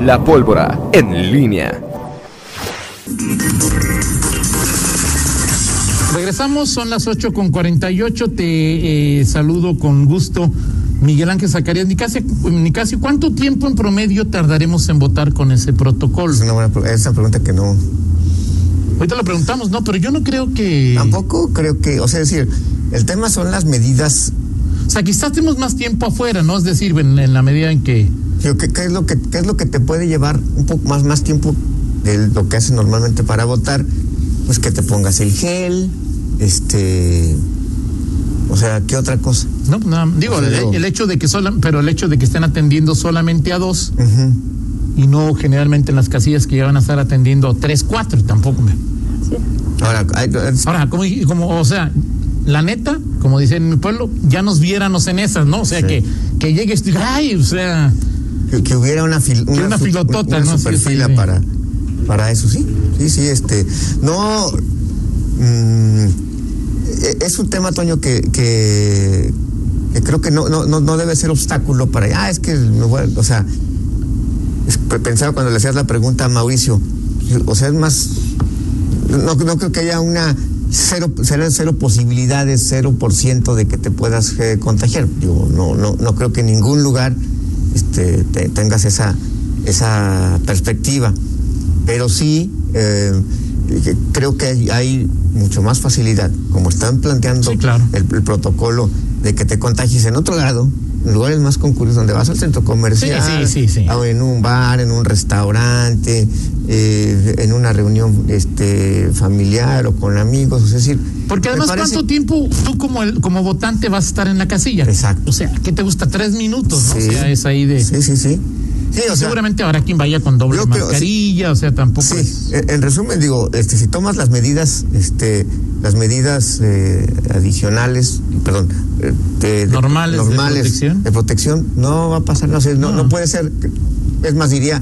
La pólvora en línea. Regresamos, son las 8 con 48. Te eh, saludo con gusto, Miguel Ángel Zacarías Nicasio. Nicasio, ¿cuánto tiempo en promedio tardaremos en votar con ese protocolo? Es una, buena, es una pregunta que no. Ahorita lo preguntamos, no, pero yo no creo que. Tampoco creo que. O sea, es decir, el tema son las medidas. O sea, quizás tenemos más tiempo afuera, ¿no? Es decir, en, en la medida en que. Digo, ¿Qué, qué es lo que, ¿Qué es lo que te puede llevar un poco más, más tiempo de lo que haces normalmente para votar? Pues que te pongas el gel, este. O sea, ¿qué otra cosa? No, no, digo, O sea, el, digo- el hecho de que sola, pero el hecho de que estén atendiendo solamente a dos y no generalmente en las casillas que ya van a estar atendiendo a tres, cuatro, tampoco me. Ahora, hay- Ahora, como, como, o sea, la neta, como dicen en mi pueblo, ya nos viéramos en esas, ¿no? O sea, Sí. que, que llegues ay, o sea, que, que hubiera una, fil- una su- filotota, una superfila sí, sí. para para eso sí sí sí este no mm, e- es un tema Toño que que, que creo que no, no no debe ser obstáculo para ah es que o sea pensaba cuando le hacías la pregunta a Mauricio o sea es más no, no creo que haya una cero, cero, cero posibilidades, cero por ciento de que te puedas eh, contagiar. Digo, no, no, no creo que en ningún lugar este, te- tengas esa, esa perspectiva. Pero sí, eh, creo que hay, mucho más facilidad, como están planteando Sí, claro. el, el protocolo de que te contagies en otro lado, lugares más concurridos, donde vas al centro comercial, Sí, sí, sí, o en un bar, en un restaurante, eh, en una reunión este, familiar o con amigos, es decir... porque además, parece- ¿cuánto tiempo tú como el, como votante vas a estar en la casilla? Exacto. O sea, ¿qué te gusta? Tres minutos, ¿no? O sea, es ahí de. Sí, sí, sí. Sí, o sea, seguramente habrá quien vaya con doble creo, mascarilla, o sea, tampoco Sí, es. en resumen digo, este, si tomas las medidas, este, las medidas eh, adicionales, perdón, eh, de, de- Normales de protección. de protección, no va a pasar, no, sé, no, No. no puede ser, es más diría,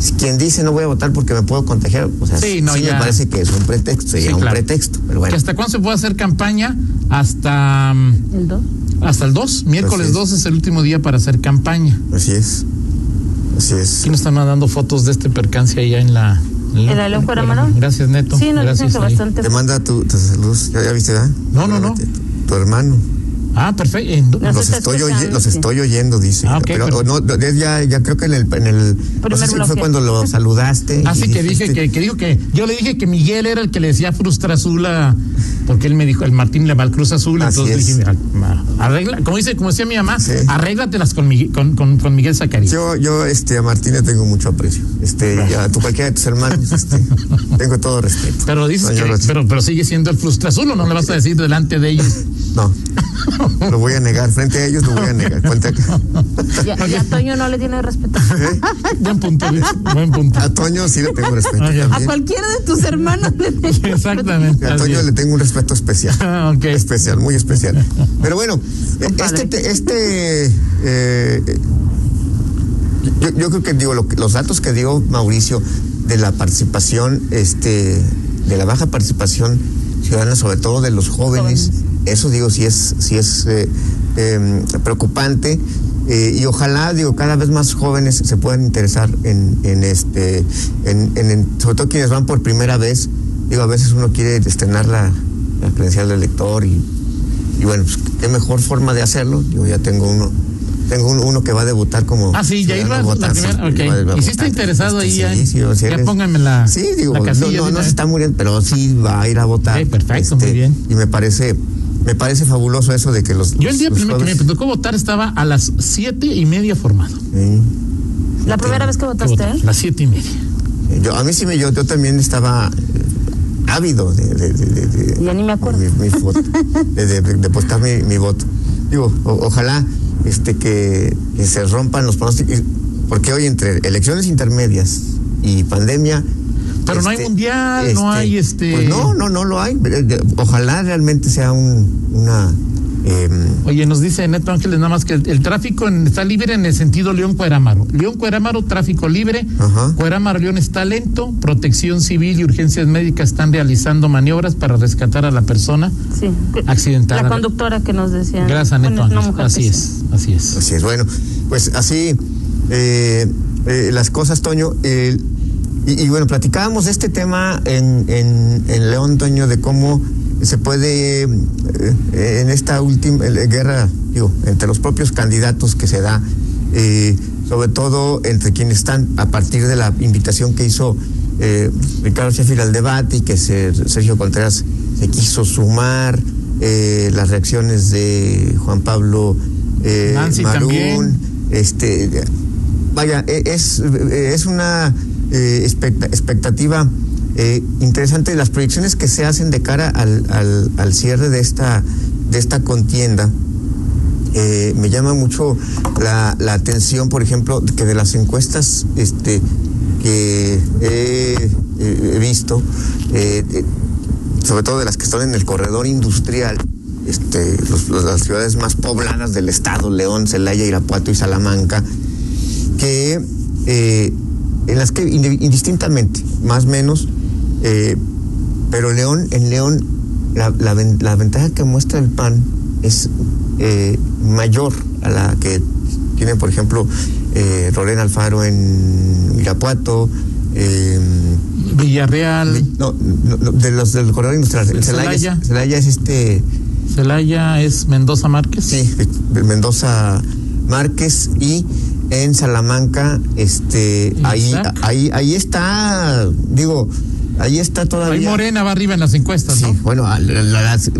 si quien dice no voy a votar porque me puedo contagiar, o sea, Sí, sí, no, me ya. parece que es un pretexto, sería Sí, un pretexto, pero ¿Que bueno, ¿Hasta cuándo se puede hacer campaña? Hasta, mm, El 2. hasta el 2. Miércoles Así es. 2 es el último día para hacer campaña. así es, así es. Aquí nos están mandando fotos de este percance allá en la. ¿En la León Cueramano? Gracias, Neto. Sí, nos dicen Gracias. que ahí. bastante. Te manda tu, tu saludos, ¿ya, ya viste, verdad? No, no, no. Tu, tu hermano. Ah, perfecto. ¿En dó- Nos Los estoy, oye- los estoy oyendo, dice. Ah, ok, pero pero- no, no, ya, ya creo que en el, en el no sé si bloque. fue cuando lo saludaste. Así y que dije que, que dijo que yo le dije que Miguel era el que le decía frustra azul a porque él me dijo el Martín le va al Cruz Azul Así entonces es. dije mira, ma, arregla como dice como decía mi mamá Sí. arréglatelas con Miguel con, con, con Miguel Zacarías Yo, yo, este, a Martín le tengo mucho aprecio. Este, y a tu cualquiera de tus hermanos, este, tengo todo respeto. pero dices que pero pero sigue siendo el frustra azul o no le vas a decir delante de ellos No, lo voy a negar. Frente a ellos lo voy a negar. Ponte acá. Ya, ya Toño no le tiene respeto. buen punto Luis, buen punto A Toño sí le tengo respeto. Ah. A cualquiera de tus hermanos le respeto. exactamente A Toño le tengo un respeto especial. Ah. Especial, muy especial. Pero bueno, eh, Compadre. este, te- este, eh, yo, yo creo que digo lo que- los datos que dio Mauricio de la participación, este, de la baja participación ciudadana, sobre todo de los jóvenes, Jóvenes. Eso digo sí es, sí es eh, eh, preocupante. eh, y ojalá, digo, cada vez más jóvenes se puedan interesar en, en este, en, en- en- sobre todo quienes van por primera vez. Digo, a veces uno quiere estrenar la, la credencial de lector y, y bueno, pues qué mejor forma de hacerlo. Yo ya tengo uno, tengo un- uno que va a debutar como. Ah, sí, ya iba sí, primera. va- va Ok. a ¿Y sí está interesado ahí? Este, ya? sí, sí, o sea, ya eres- pónganme la. Sí, digo, la no, no, no se está muriendo, pero sí va a ir a votar. Este, Ok, perfecto, muy bien. Y me parece, me parece fabuloso eso de que los. Yo el día los primero que me tocó votar estaba a las siete y media formado. Sí. La primera vez que votaste, ¿eh? Las siete y media. Yo, a mí sí me, yo, yo también estaba eh, ávido de, de, de, de- de- Ya ni me acuerdo. de mi, mi de- de postar mi, mi voto. Digo, o- ojalá este que, que se rompan los pronósticos, porque hoy entre elecciones intermedias y pandemia. Pero no hay mundial, no hay, este- Pues no, no, no lo hay. Ojalá realmente sea un, una. em, Oye, nos dice Neto Ángeles nada más que el, el tráfico en- está libre en el sentido León-Cuerámaro. León-Cuerámaro, tráfico libre. Ajá. Cuerámaro-León está lento. Protección civil y urgencias médicas están realizando maniobras para rescatar a la persona Sí. accidentada. La conductora que nos decía. Gracias, Neto Ángeles. Así que es, así es. Así es, bueno, pues así, eh, eh, las cosas, Toño. eh, y, y bueno, platicábamos de este tema en, en, en León, Toño, de cómo se puede, eh, en esta última guerra, digo, entre los propios candidatos que se da, eh, sobre todo entre quienes están a partir de la invitación que hizo eh, Ricardo Sheffield al debate y que se- Sergio Contreras se quiso sumar, eh, las reacciones de Juan Pablo eh, Marún, este, vaya, e- es, es una eh, expecta- expectativa eh, interesante las proyecciones que se hacen de cara al, al, al cierre de esta, de esta contienda. Eh, me llama mucho la, la atención, por ejemplo, que de las encuestas este, que he, visto, eh, eh, sobre todo de las que están en el corredor industrial, este, las ciudades más pobladas del estado, León, Celaya, Irapuato y Salamanca, que en las que indi- indistintamente, más o menos, eh, pero León, en León, la, la ven- la ventaja que muestra el PAN es eh, mayor a la que tiene, por ejemplo, eh, Rolén Alfaro en Irapuato, eh, Villarreal, no, no, no, de los del corredor industrial. Celaya, es- Celaya. Celaya es este, Celaya es Mendoza Márquez. sí, Mendoza Márquez y en Salamanca, este, ahí, ahí, ahí está, digo, ahí está todavía. Ahí Morena va arriba en las encuestas, Sí, ¿no? bueno, a la- la- las-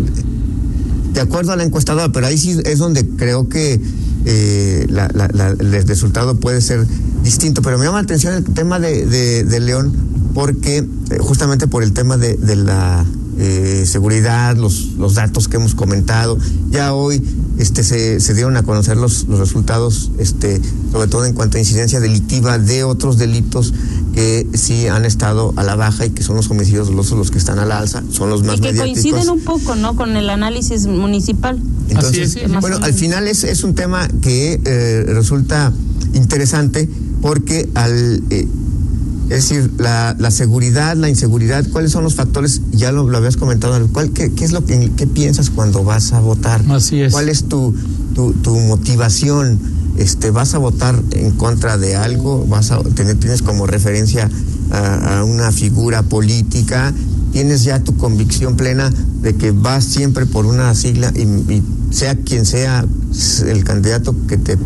de acuerdo a la encuestadora, pero ahí sí es donde creo que eh, la- la- la- el resultado puede ser distinto. Pero me llama la atención el tema de, de- de León, porque eh, justamente por el tema de, de la eh, seguridad, los, los datos que hemos comentado, ya hoy este, se, se dieron a conocer los, los resultados, este, sobre todo en cuanto a incidencia delictiva de otros delitos que sí han estado a la baja y que son los homicidios dolosos los que están a la alza, son los más Y que mediáticos. coinciden un poco, ¿no? Con el análisis municipal. Entonces, Así es, sí, más bueno, al final es, es un tema que eh, resulta interesante porque al... eh, es decir, la, la seguridad, la inseguridad, ¿cuáles son los factores? Ya lo, lo habías comentado, ¿cuál, qué, qué es lo que qué piensas cuando vas a votar? Así es. ¿Cuál es tu, tu, tu motivación? Este, ¿Vas a votar en contra de algo? ¿Vas a tener, ¿Tienes como referencia a, a una figura política? ¿Tienes ya tu convicción plena de que vas siempre por una sigla y, y sea quien sea el candidato que te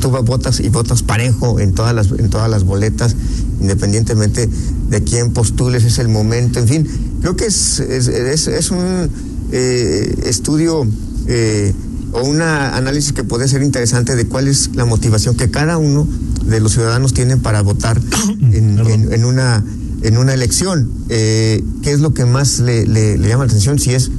tú votas y votas parejo en todas las en todas las boletas independientemente de quién postules es el momento en fin creo que es es, es, es un eh, estudio eh, o un análisis que puede ser interesante de cuál es la motivación que cada uno de los ciudadanos tiene para votar en, en, en una en una elección eh, qué es lo que más le, le, le llama la atención si es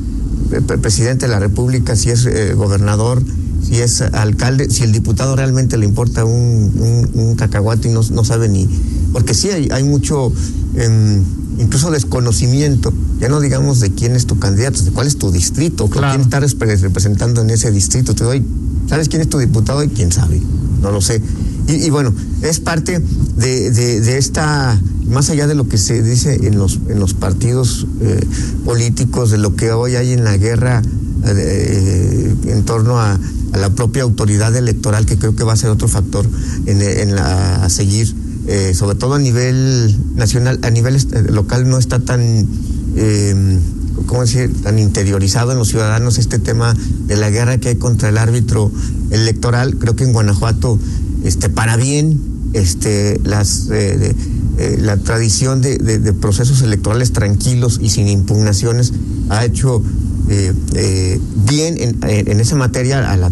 presidente de la república si es eh, gobernador si es alcalde, si el diputado realmente le importa un, un, un cacahuate y no, no, sabe ni. Porque sí hay, hay mucho, eh, incluso desconocimiento, ya no digamos de quién es tu candidato, de cuál es tu distrito, claro. quién está representando en ese distrito. Te doy, ¿sabes quién es tu diputado y quién sabe? No lo sé. Y, y bueno, es parte de, de, de, esta, más allá de lo que se dice en los, en los partidos eh, políticos, de lo que hoy hay en la guerra eh, en torno a a la propia autoridad electoral, que creo que va a ser otro factor en, en la, a seguir, eh, sobre todo a nivel nacional, a nivel eh, local no está tan, eh, ¿cómo decir?, tan interiorizado en los ciudadanos este tema de la guerra que hay contra el árbitro electoral. Creo que en Guanajuato, este, para bien, este, las, eh, de, la tradición de, procesos electorales tranquilos y sin impugnaciones ha hecho bien en, en, esa materia a la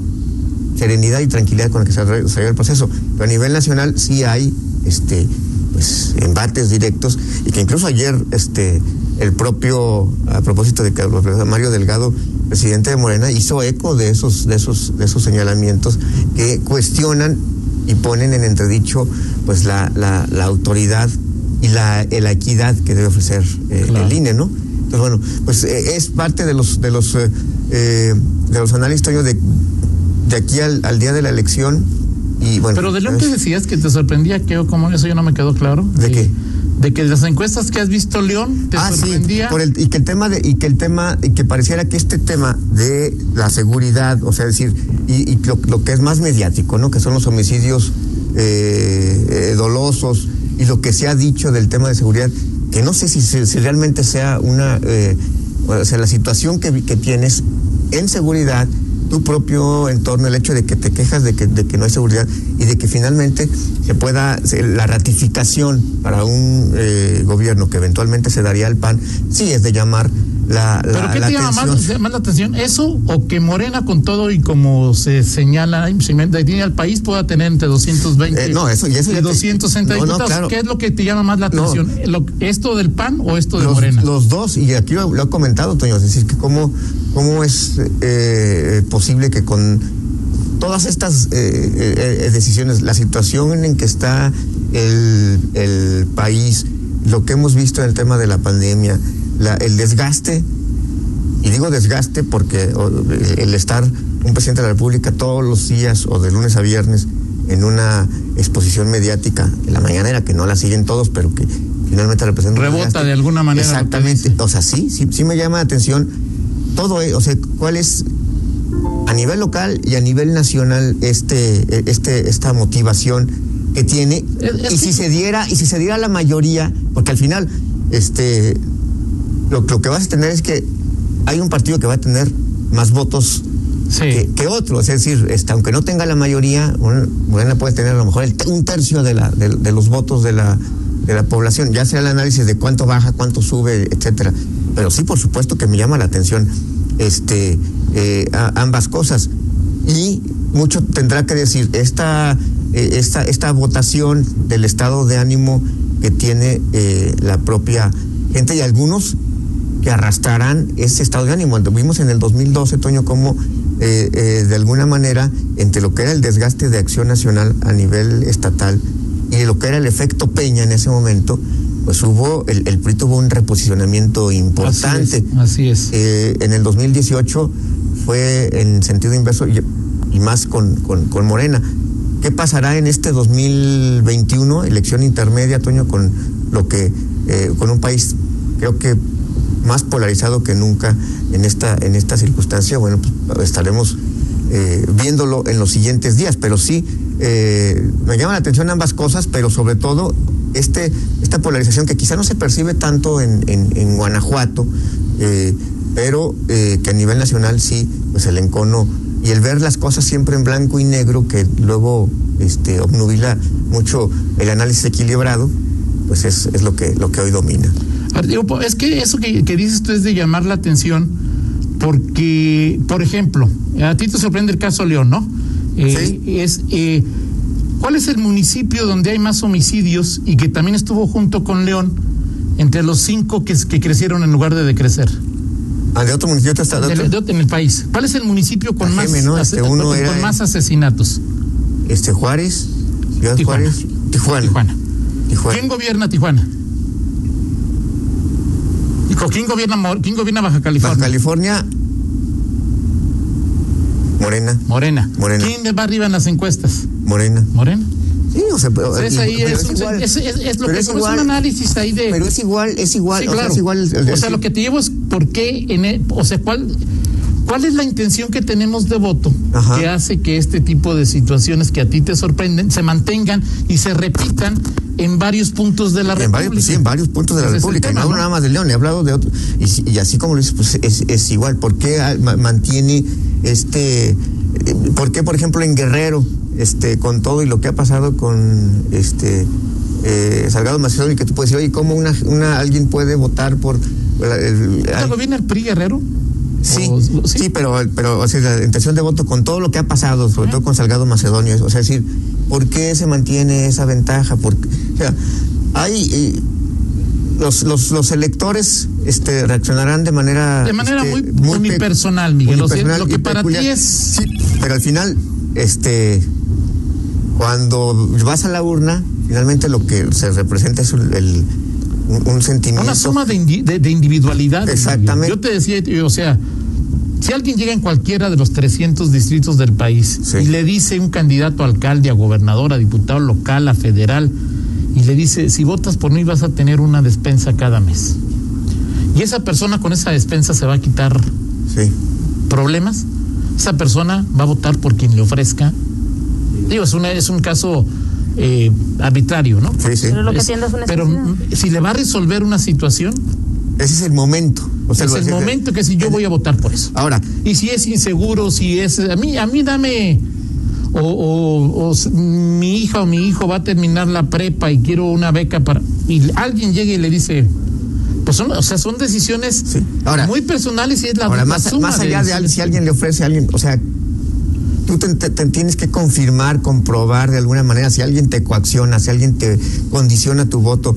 serenidad y tranquilidad con la que se desarrolla el proceso. Pero a nivel nacional sí hay este, pues, embates directos y que incluso ayer este, el propio, a propósito de Mario Delgado, presidente de Morena, hizo eco de esos, de esos, de esos señalamientos que cuestionan y ponen en entredicho pues la, la, la autoridad y la, la, equidad que debe ofrecer eh, claro. el INE, ¿no? Entonces, bueno, pues eh, es parte de los de los eh, de los análisis de, de aquí al, al, día de la elección y bueno. Pero de lo que decías que te sorprendía que como eso yo no me quedó claro. ¿De qué? de que las encuestas que has visto León te ah, sorprendía. Sí, por el, y que el tema de, y que el tema, y que pareciera que este tema de la seguridad, o sea, decir, y, y lo, lo, que es más mediático, ¿no? Que son los homicidios eh, eh, dolosos y lo que se ha dicho del tema de seguridad, que no sé si, si realmente sea una, eh, o sea, la situación que, que tienes en seguridad tu propio entorno, el hecho de que te quejas de que, de que no hay seguridad y de que finalmente se pueda, la ratificación para un eh, gobierno que eventualmente se daría al PAN, sí es de llamar la, la ¿Pero qué la te llama más, la atención? ¿Eso o que Morena con todo y como se señala, se tiene al país pueda tener entre 220 Eh, no, eso- y eso y ya te- 260 no, no, diputados? claro. ¿Qué es lo que te llama más la atención? ¿Lo- ¿Esto del PAN o esto de los, Morena? los dos, y aquí lo, lo ha comentado Toño, es decir, que cómo, cómo es eh, posible que con todas estas eh, eh, eh, decisiones, la situación en que está el, el país, lo que hemos visto en el tema de la pandemia, la- el desgaste, y digo desgaste porque el, estar un presidente de la República todos los días o de lunes a viernes en una exposición mediática, en la mañanera, que no la siguen todos, pero que finalmente representa Rebota desgaste. de alguna manera Exactamente. O sea, sí, sí, sí me llama la atención todo, eh, o sea, cuál es a nivel local y a nivel nacional este, este, esta motivación que tiene. Es- y si se diera, y si se diera la mayoría, porque al final, este lo, lo que vas a tener es que hay un partido que va a tener más votos Sí. que, que otro. Es decir, este, aunque no tenga la mayoría, Morena puede tener a lo mejor el- un tercio de, la, de, de los votos de la, de la población. Ya sea el análisis de cuánto baja, cuánto sube, etcétera. Pero sí, por supuesto que me llama la atención este, eh, ambas cosas. Y mucho tendrá que decir esta, eh, esta, esta votación del estado de ánimo que tiene eh, la propia gente y algunos que arrastrarán ese estado de ánimo. Vimos en el 2012, Toño, cómo de alguna manera, entre lo que era el desgaste de acción nacional a nivel estatal y lo que era el efecto Peña en ese momento, pues hubo, el, el PRI tuvo un reposicionamiento importante. Así es. Así es. Eh, en el 2018 fue en sentido inverso y, y más con, con, con Morena. ¿Qué pasará en este 2021, elección intermedia, Toño, con lo que, eh, con un país, creo que más polarizado que nunca en esta, en esta circunstancia? Bueno, pues estaremos eh, viéndolo en los siguientes días, pero sí, eh, me llama la atención ambas cosas, pero sobre todo este, esta polarización que quizá no se percibe tanto en, Guanajuato, eh, pero eh, que a nivel nacional sí, pues el encono y el ver las cosas siempre en blanco y negro, que luego este, obnubila mucho el análisis equilibrado, pues es, es lo, que, lo que hoy domina. Es que eso que, que dices tú es de llamar la atención porque, por ejemplo, a ti te sorprende el caso León, ¿no? Eh, Es, eh, ¿Cuál es el municipio donde hay más homicidios y que también estuvo junto con León entre los cinco que, que crecieron en lugar de decrecer? Ah, de otro municipio está de otro, de- en el país. ¿Cuál es el municipio con, más, ¿no? Este, ase- uno con era más en- asesinatos? este Juárez, Ciudad Tijuana. Juárez, Tijuana. Tijuana. Tijuana. ¿Quién gobierna Tijuana? Dijo, ¿quién gobierna, Mor- ¿quién gobierna Baja California? Baja California, Morena, Morena. Morena. ¿Quién va arriba en las encuestas? Morena. Morena. Sí, o sea, pero, Entonces ahí pero es, un- igual. es- es- es lo Pero que es igual. un análisis ahí de. Pero es igual, es igual, Sí, o sea, claro. es igual. el- el- o sea, lo que te llevo es por qué, en e- o sea, cuál, cuál es la intención que tenemos de voto Ajá. que hace que este tipo de situaciones que a ti te sorprenden se mantengan y se repitan en varios puntos de la En República. varios, pues sí, en varios puntos de la República. tema, no hablo ¿no? nada más de León, he hablado de otro. Y, y así como lo dices, pues es, es igual. ¿Por qué ma- mantiene este. eh, ¿Por qué, por ejemplo, en Guerrero, este, con todo y lo que ha pasado con este eh, Salgado Macedonio, que tú puedes decir, oye, ¿cómo una, una, alguien puede votar por. el- el- ¿Ahorita al- gobierna el PRI Guerrero? Sí, O- sí, pero, pero o sea, la intención de voto con todo lo que ha pasado, sobre todo con Salgado Macedonio, o sea, es decir, ¿por qué se mantiene esa ventaja? Porque, o sea, hay eh, los, los, los electores este, reaccionarán de manera De manera este, muy pe- unipersonal, Miguel, unipersonal lo que para ti es- sí, pero al final, este, cuando vas a la urna, finalmente lo que se representa es el, el- un, un sentimiento. Una suma de, indi- de, de individualidades. Exactamente. Yo te decía, o sea, si alguien llega en cualquiera de los 300 distritos del país Sí. y le dice un candidato a alcalde, a gobernador, a diputado local, a federal, y le dice, si votas por mí vas a tener una despensa cada mes. Y esa persona con esa despensa se va a quitar Sí. problemas. Esa persona va a votar por quien le ofrezca. Digo, es, una, es un caso eh, arbitrario, ¿no? Sí, sí. Pero lo que Es- atiende a su pero si le va a resolver una situación, Ese es el momento. O sea, es el momento que si yo voy a votar por eso. Ahora, Y si es inseguro, si es a mí, a mí dame o, o- o s- mi hija o mi hijo va a terminar la prepa y quiero una beca para y alguien llega y le dice, pues son, o sea, son decisiones Sí. Ahora- muy personales y es la, ahora la más, suma más allá de, decisiones. si alguien le ofrece a alguien, o sea, tú te, te- te tienes que confirmar, comprobar de alguna manera, si alguien te coacciona, si alguien te condiciona tu voto,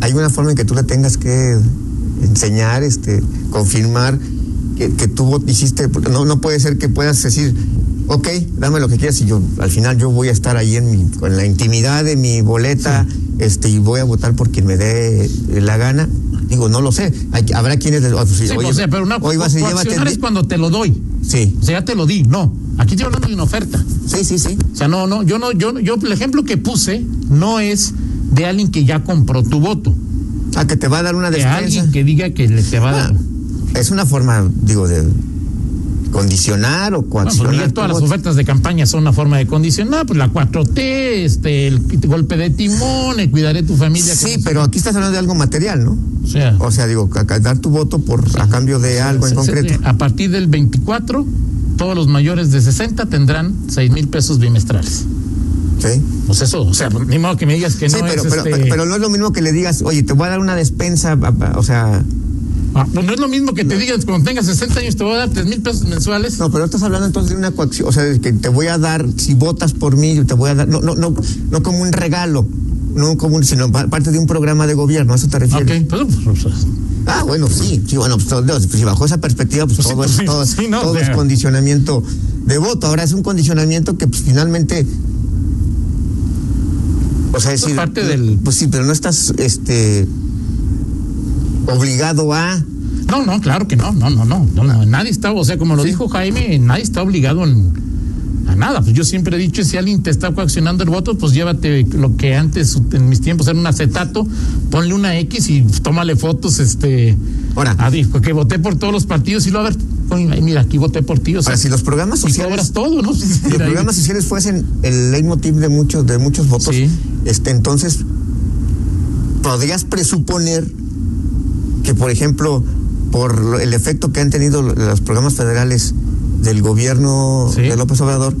hay una forma en que tú le tengas que enseñar, este, confirmar que, que tú hiciste, no, no puede ser que puedas decir, ok, dame lo que quieras y yo, al final yo voy a estar ahí en mi, con la intimidad de mi boleta, este, y voy a votar por quien me dé la gana. Digo, no lo sé. Hay, habrá quienes, les- Sí, oye, o sea, pero una hoy vas y llévate es cuando te lo doy. Sí, O sea, ya te lo di. No, aquí estoy hablando de una oferta. sí, sí, sí. O sea, no, no, yo no, yo, yo, el ejemplo que puse no es de alguien que ya compró tu voto, A que te va a dar una de despensa. alguien que diga que le te va a dar. Ah, es una forma, digo, de condicionar o pues coaccionar. Todas las ofertas de campaña son una forma de condicionar, pues la 4T, este, el golpe de timón, el cuidaré tu familia. Sí, pero aquí estás hablando de algo material, ¿no? o sea, O sea, digo, a- a dar tu voto por a cambio de algo en concreto. a partir del 24, todos los mayores de 60 tendrán 6 mil pesos bimestrales. Sí. Pues eso, o sea, ni modo que me digas que Sí, no pero, es pero, este- pero, pero no es lo mismo que le digas, oye, te voy a dar una despensa, o sea, Ah, pues no es lo mismo que te digas cuando tengas 60 años te voy a dar 3 mil pesos mensuales. no, pero estás hablando entonces de una coacción, o sea, de que te voy a dar, si votas por mí, te voy a dar, no, no, no, no como un regalo, no como un, sino pa- parte de un programa de gobierno, ¿a eso te refieres? Ok, pues, pues, pues, Ah, bueno, sí, sí, bueno, pues, pues, si bajo esa perspectiva, pues, Pues sí, todo, pues es, todo, sí, no, todo es condicionamiento de voto. Ahora es un condicionamiento que pues, finalmente, o sea, es Es decir, parte del- pues sí, pero no estás, este, obligado a, No, no, claro que no, no, no, no, nadie está, o sea, como lo Sí. dijo Jaime, nadie está obligado en- a nada. Pues yo siempre he dicho, si alguien te está coaccionando el voto, pues llévate lo que antes en mis tiempos era un acetato, ponle una X y tómale fotos, este, Ahora. a- que voté por todos los partidos y lo a ver, mira, aquí voté por ti, o sea, Ahora, si los programas sociales, todo, ¿no? si los programas sociales fuesen el leitmotiv de muchos, de muchos votos, Sí. este, entonces podrías presuponer que, por ejemplo, por el efecto que han tenido los programas federales del gobierno Sí. de López Obrador,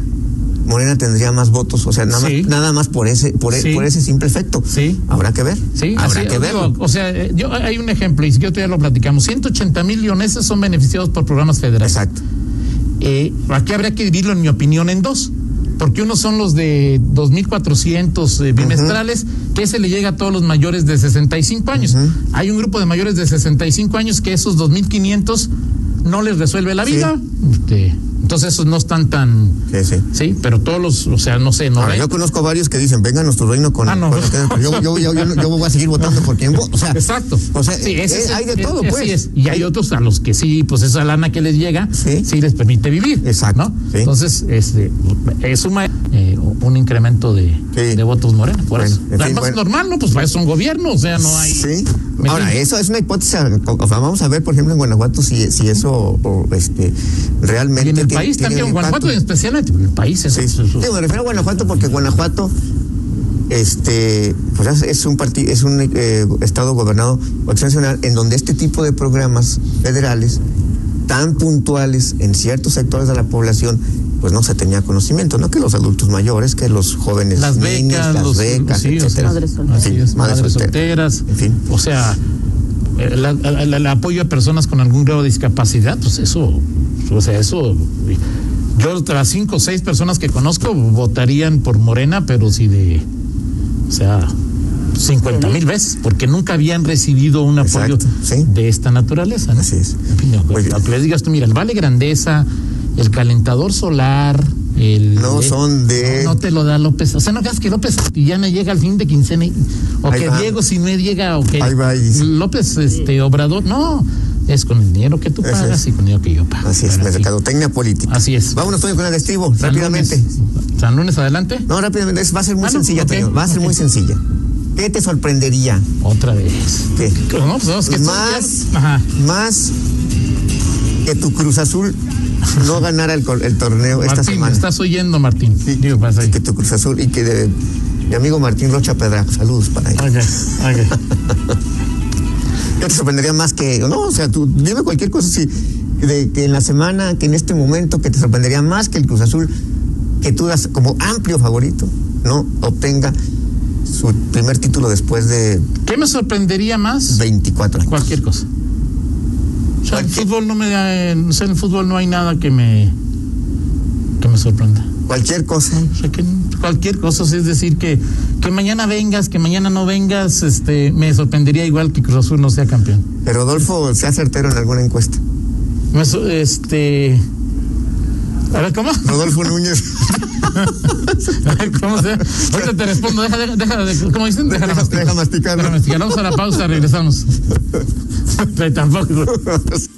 Morena tendría más votos, o sea, nada, Sí. más, nada más por ese, por, e- Sí. por ese simple efecto. Sí. Habrá que ver. Sí, habrá así, que ver. o sea, eh, yo, hay un ejemplo, y si yo todavía lo platicamos. 180 mil leoneses son beneficiados por programas federales. Exacto. Eh, aquí habría que dividirlo, en mi opinión, en dos. Porque unos son los de 2.400 eh, bimestrales, que ese le llega a todos los mayores de 65 años. Ujú. Hay un grupo de mayores de 65 años que esos 2.500 no les resuelve la Sí. vida. Entonces esos no están tan... Sí, sí. Sí, pero todos los, o sea, no sé, no Ahora, yo conozco varios que dicen, venga a nuestro reino con... Ah, no. con yo, yo, yo, yo- yo voy a seguir votando por quien voto. O sea, Exacto. O sea, Sí, ese eh, es- hay de eh, todo, pues. es. Y hay otros a los que sí, pues esa lana que les llega, Sí. sí, les permite vivir. Exacto, ¿no? sí. Entonces, este, es suma eh, un incremento de, Sí. de votos morenos. Por Bueno, eso. en fin, Además, bueno. normal, ¿no? Pues es un gobierno, o sea, no hay. Sí. ¿Me Ahora, eso es una hipótesis. o sea, vamos a ver, por ejemplo, en Guanajuato si, si eso o, este, realmente. Y en país tiene también, en Guanajuato, especialmente, en el país. eso- Sí. me refiero a Guanajuato porque Guanajuato este pues es- es un partido es un eh, estado gobernado Nacional en donde este tipo de programas federales tan puntuales en ciertos sectores de la población pues no se tenía conocimiento no que los adultos mayores que los jóvenes las niños, becas, las los, becas sí, etcétera Madres solteras. así es, Madres madres solteras. solteras. En fin. O sea, el, el- el apoyo a personas con algún grado de discapacidad, pues eso, o sea, eso. Yo, las cinco o seis personas que conozco, votarían por Morena, pero sí de. O sea. 50 mil veces, porque nunca habían recibido un apoyo Exacto, sí. de esta naturaleza. ¿no? Así es. No, Pues- les digas tú, mira, el Vale Grandeza, el calentador solar, el. No son de- No, no te lo da López. O sea, no creas que López Santillana llega al fin de quincena y- o Ahí que va. Diego si no llega o que Ahí va y. López este Obrador, no, es con el dinero que tú pagas es. y con el dinero que yo pago. así es mercadotecnia política Así es. vámonos Toño, con el estribo San rápidamente Lunes, San Lunes adelante. no rápidamente va a ser muy Ah, no, sencilla ok, Toño, va a ser muy sencilla ¿Qué te sorprendería? Otra vez. ¿Qué? No, pues no, es que Más, Ajá. más que tu Cruz Azul no ganara el, torneo esta Martín, semana. estás oyendo, Martín. Sí, Digo, pasa ahí. que tu Cruz Azul y que de mi amigo Martín Rocha Pedra, saludos para él. Ok, ok. ¿Qué te sorprendería más que, no, o sea, tú dime cualquier cosa si, de que en la semana, que en este momento, que te sorprendería más que el Cruz Azul, que tú das como amplio favorito, ¿no? Obtenga su primer título después de ¿Qué me sorprendería más? 24 años. Cualquier cosa. O sea, en Cualquier- fútbol no me da- en, o sea, en fútbol no hay nada que me que me sorprenda. Cualquier cosa. O sea, que cualquier cosa, es decir que que mañana vengas, que mañana no vengas, este me sorprendería igual que Cruz Azul no sea campeón. Pero Rodolfo sea certero en alguna encuesta. Este a ver, ¿cómo? Rodolfo Núñez. A ver, ¿Cómo se? Ahorita te respondo, deja, deja, deja de- ¿cómo dicen? Deja, de Deja- masticar. Deja masticar. Vamos a la pausa, regresamos. Pero tampoco.